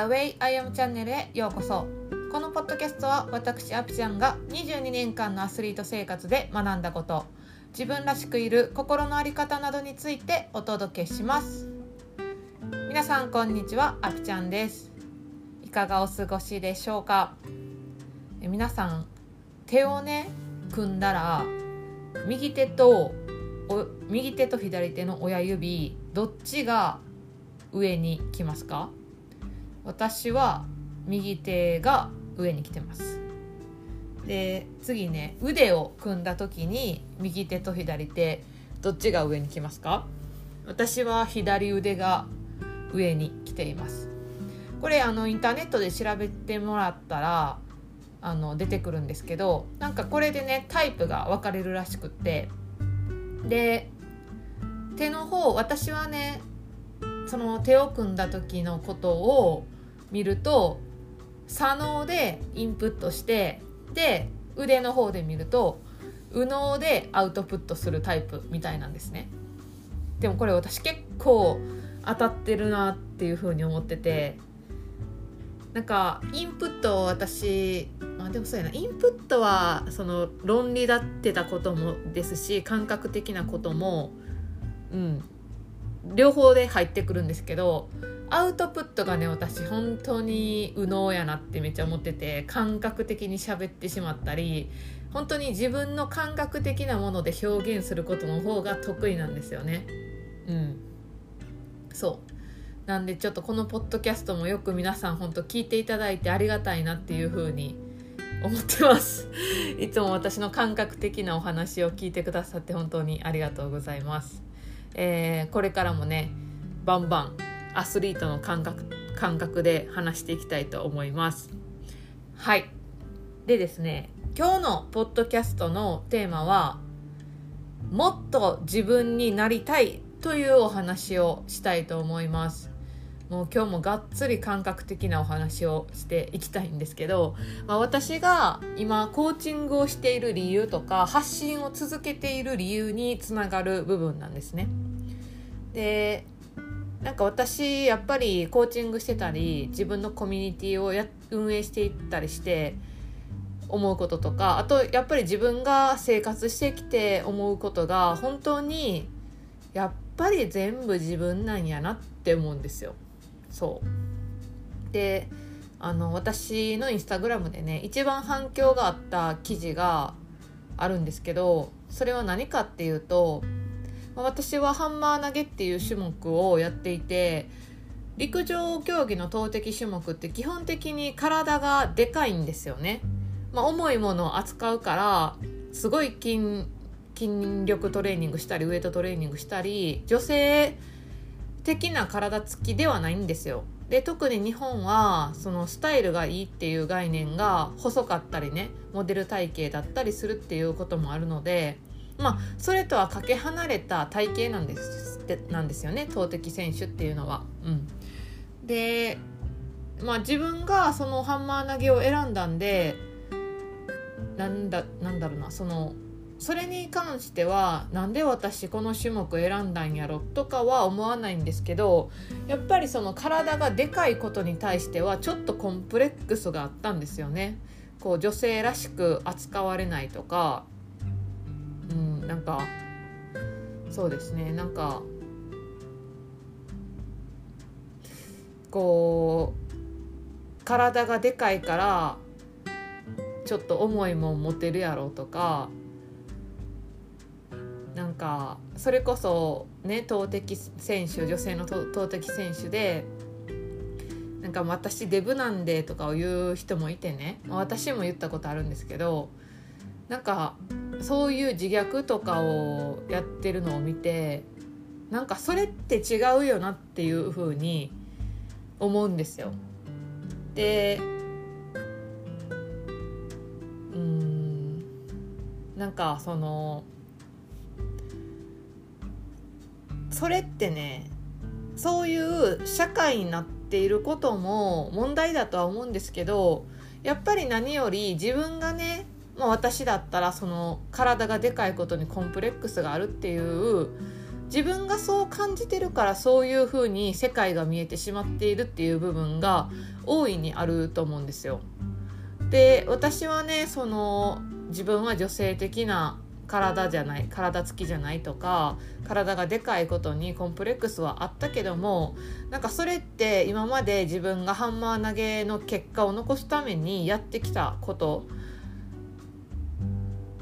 The Way I Am チャンネルへようこそ。このポッドキャストは私アピちゃんが22年間のアスリート生活で学んだこと。自分らしくいる心の在り方などについてお届けします。皆さんこんにちは。アピちゃんです。いかがお過ごしでしょうか？え皆さん手をね組んだら右手とお右手と左手の親指どっちが上に来ますか？私は右手が上に来てます。で次ね腕を組んだ時に右手と左手どっちが上に来ますか？私は左腕が上に来ています。これあのインターネットで調べてもらったらあの出てくるんですけどなんかこれでねタイプが分かれるらしくって。で手の方私はねその手を組んだ時のことを見ると左脳でインプットしてで腕の方で見ると右脳でアウトプットするタイプみたいなんですね。でもこれ私結構当たってるなっていうふうに思っててなんかインプットを私まあでもそうやな。インプットはその論理立ってたこともですし感覚的なこともうん。両方で入ってくるんですけどアウトプットがね私本当に右脳やなってめっちゃ思ってて感覚的に喋ってしまったり本当に自分の感覚的なもので表現することの方が得意なんですよね。うん。そう。なんでちょっとこのポッドキャストもよく皆さん本当聞いていただいてありがたいなっていう風に思ってます。いつも私の感覚的なお話を聞いてくださって本当にありがとうございます。えー、これからもねバンバンアスリートの感覚感覚で話していきたいと思います。はい。でですね今日のポッドキャストのテーマはもっと自分になりたいというお話をしたいと思います。もう今日もがっつり感覚的なお話をしていきたいんですけど、まあ、私が今コーチングをしている理由とか発信を続けている理由につながる部分なんですね。でなんか私やっぱりコーチングしてたり自分のコミュニティをや運営していったりして思うこととかあとやっぱり自分が生活してきて思うことが本当にやっぱり全部自分なんやなって思うんですよ。そう。であの私のインスタグラムでね一番反響があった記事があるんですけどそれは何かっていうと私はハンマー投げっていう種目をやっていて陸上競技の投擲種目って基本的に体がでかいんですよね、まあ、重いものを扱うからすごい筋筋力トレーニングしたりウエイトトレーニングしたり女性的な体つきではないんですよ。で特に日本はそのスタイルがいいっていう概念が細かったりねモデル体型だったりするっていうこともあるのでまあそれとはかけ離れた体型なんですなんですよね。投擲選手っていうのは。うん、でまあ自分がそのハンマー投げを選んだんでなんだなんだろうなそのそれに関してはなんで私この種目選んだんやろとかは思わないんですけどやっぱりその体がでかいことに対してはちょっとコンプレックスがあったんですよね。こう女性らしく扱われないとか。うんなんかそうですね。なんかこう体がでかいからちょっと重いもん持てるやろとか。かそれこそね投擲選手女性の投擲選手でなんか私デブなんでとかを言う人もいてね私も言ったことあるんですけどなんかそういう自虐とかをやってるのを見てなんかそれって違うよなっていうふうに思うんですよ。でうんなんかそのそれってねそういう社会になっていることも問題だとは思うんですけどやっぱり何より自分がね、まあ、私だったらその体がでかいことにコンプレックスがあるっていう自分がそう感じてるからそういう風に世界が見えてしまっているっていう部分が大いにあると思うんですよ。で私はねその自分は女性的な体じゃない体つきじゃないとか体がでかいことにコンプレックスはあったけどもなんかそれって今まで自分がハンマー投げの結果を残すためにやってきたこと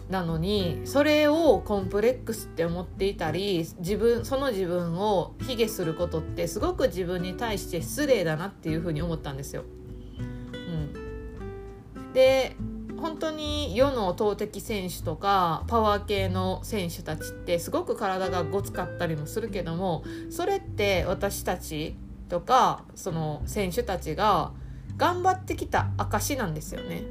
なのにそれをコンプレックスって思っていたり自分その自分を卑下することってすごく自分に対して失礼だなっていうふうに思ったんですよ。うん、で本当に世の投擲選手とかパワー系の選手たちってすごく体がごつかったりもするけどもそれって私たちとかその選手たちが頑張ってきた証なんですよね。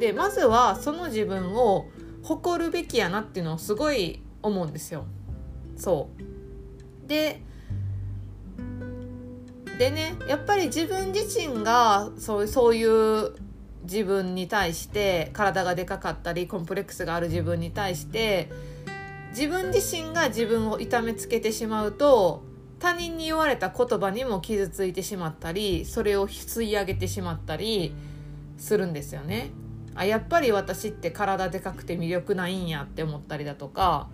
でまずはその自分を誇るべきやなっていうのをすごい思うんですよ。そうででねやっぱり自分自身がそうそういう自分に対して体がでかかったりコンプレックスがある自分に対して自分自身が自分を痛めつけてしまうと他人に言われた言葉にも傷ついてしまったりそれを吸い上げてしまったりするんですよね。あやっぱり私って体でかくて魅力ないんやって思ったりだとか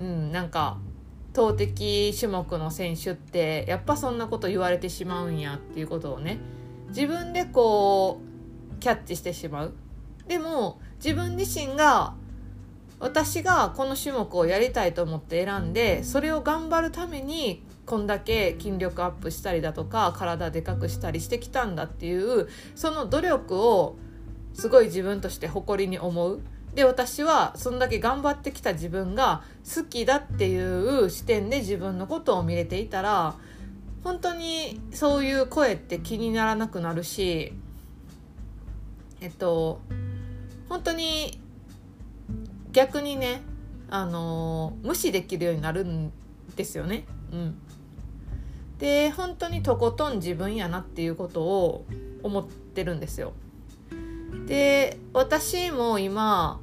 うんなんか投擲種目の選手ってやっぱそんなこと言われてしまうんやっていうことをね自分でこうキャッチしてしまう。でも自分自身が私がこの種目をやりたいと思って選んでそれを頑張るためにこんだけ筋力アップしたりだとか体でかくしたりしてきたんだっていうその努力をすごい自分として誇りに思う。で私はそんだけ頑張ってきた自分が好きだっていう視点で自分のことを見れていたら本当にそういう声って気にならなくなるしえっと本当に逆にねあの無視できるようになるんですよね。うん、で本当にとことん自分やなっていうことを思ってるんですよ。で私も今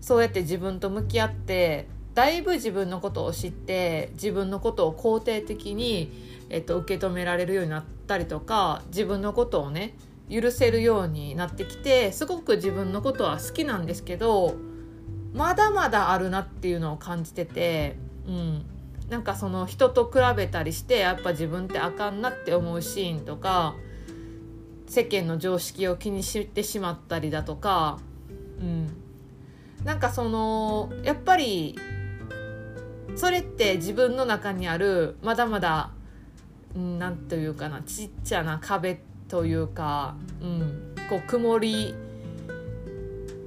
そうやって自分と向き合ってだいぶ自分のことを知って自分のことを肯定的に、えっと、受け止められるようになったりとか自分のことをね許せるようになってきてすごく自分のことは好きなんですけどまだまだあるなっていうのを感じてて、うん、なんかその人と比べたりしてやっぱ自分ってあかんなって思うシーンとか世間の常識を気にしてしまったりだとか、うん、なんかそのやっぱりそれって自分の中にあるまだまだ何というかなちっちゃな壁というか、うん、こう曇り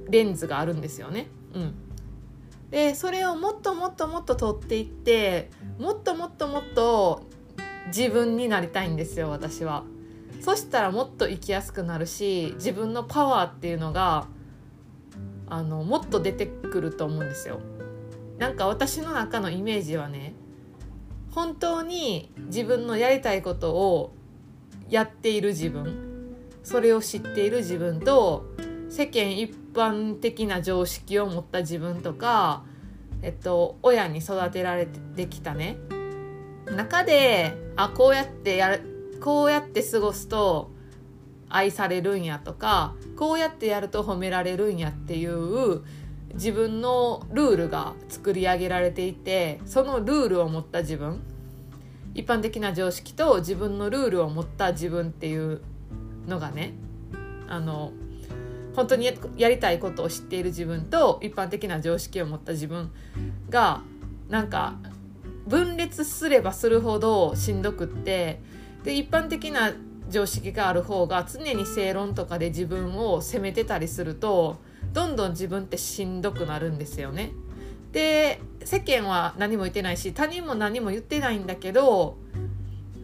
レンズがあるんですよね。うん、でそれをもっともっともっと取っていってもっともっともっと自分になりたいんですよ私は。そしたらもっと生きやすくなるし自分のパワーっていうのがあのもっと出てくると思うんですよ。なんか私の中のイメージはね本当に自分のやりたいことをやっている自分。それを知っている自分と世間一般的な常識を持った自分とか、えっと、親に育てられてきたね。中であこうやってやるこうやって過ごすと愛されるんやとかこうやってやると褒められるんやっていう自分のルールが作り上げられていてそのルールを持った自分。一般的な常識と自分のルールを持った自分っていうのがねあの本当にやりたいことを知っている自分と一般的な常識を持った自分がなんか分裂すればするほどしんどくってで一般的な常識がある方が常に正論とかで自分を責めてたりするとどんどん自分ってしんどくなるんですよね。で世間は何も言ってないし他人も何も言ってないんだけど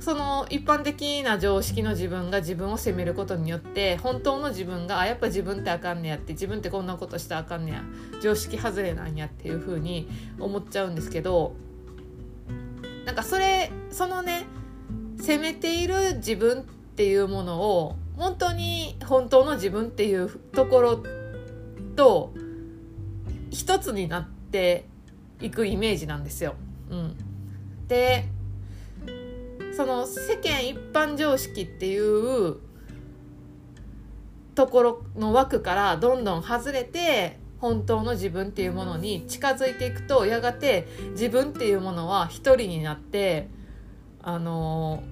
その一般的な常識の自分が自分を責めることによって本当の自分があやっぱ自分ってあかんねやって自分ってこんなことしたらあかんねや常識外れなんやっていう風に思っちゃうんですけどなんかそれそのね責めている自分っていうものを本当に本当の自分っていうところと一つになってっていくイメージなんですよ。うん、でその世間一般常識っていうところの枠からどんどん外れて本当の自分っていうものに近づいていくとやがて自分っていうものは一人になってあの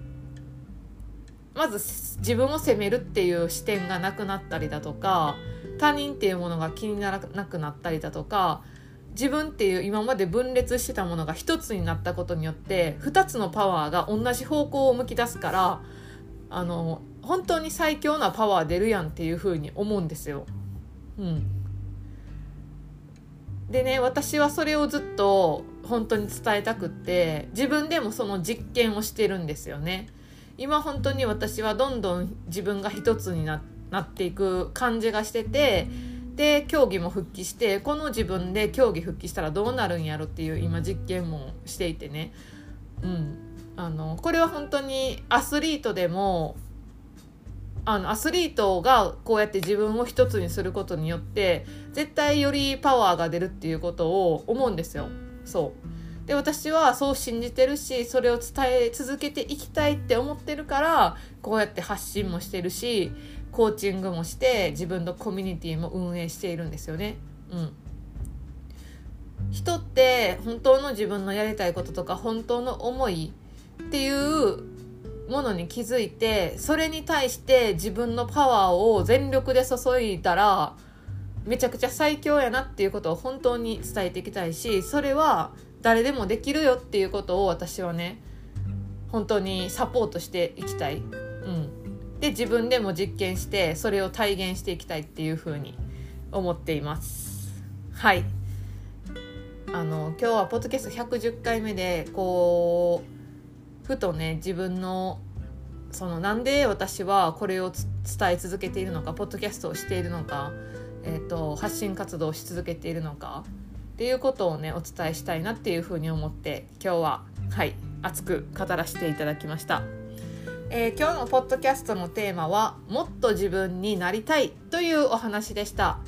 まず自分を責めるっていう視点がなくなったりだとか他人っていうものが気にならなくなったりだとか自分っていう今まで分裂してたものが一つになったことによって2つのパワーが同じ方向を向き出すからあの本当に最強なパワー出るやんっていうふうに思うんですよ。うん、でね私はそれをずっと本当に伝えたくって自分でもその実験をしてるんですよね。今本当に私はどんどん自分が一つになっていく感じがしててで競技も復帰してこの自分で競技復帰したらどうなるんやろっていう今実験もしていてね、うん、あのこれは本当にアスリートでもあのアスリートがこうやって自分を一つにすることによって絶対よりパワーが出るっていうことを思うんですよ。そう。で私はそう信じてるしそれを伝え続けていきたいって思ってるからこうやって発信もしてるしコーチングもして自分のコミュニティも運営しているんですよね。うん、人って本当の自分のやりたいこととか本当の思いっていうものに気づいてそれに対して自分のパワーを全力で注いだらめちゃくちゃ最強やなっていうことを本当に伝えていきたいしそれは誰でもできるよっていうことを私はね本当にサポートしていきたい。うん、で自分でも実験してそれを体現していきたいっていうふうに思っています。はいあの今日はポッドキャスト110回目でこうふとね自分のそのなんで私はこれを伝え続けているのかポッドキャストをしているのか、えーと、発信活動をし続けているのかっていうことをねお伝えしたいなっていうふうに思って今日ははい熱く語らせていただきました。えー、今日のポッドキャストのテーマは「もっと自分になりたい」というお話でした。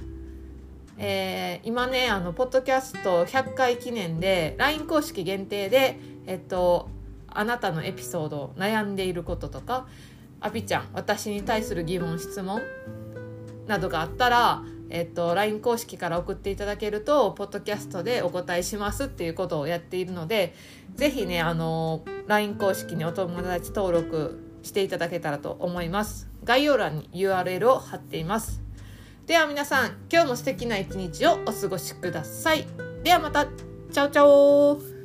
えー、今ねあのポッドキャスト100回記念で LINE 公式限定で、えっと、あなたのエピソード悩んでいることとかあぴちゃん私に対する疑問質問などがあったら、えっと、LINE 公式から送っていただけるとポッドキャストでお答えしますっていうことをやっているので是非ねあの LINE 公式にお友達登録していただけたらと思います。概要欄に URL を貼っています。では皆さん今日も素敵な一日をお過ごしください。ではまた。チャオチャオ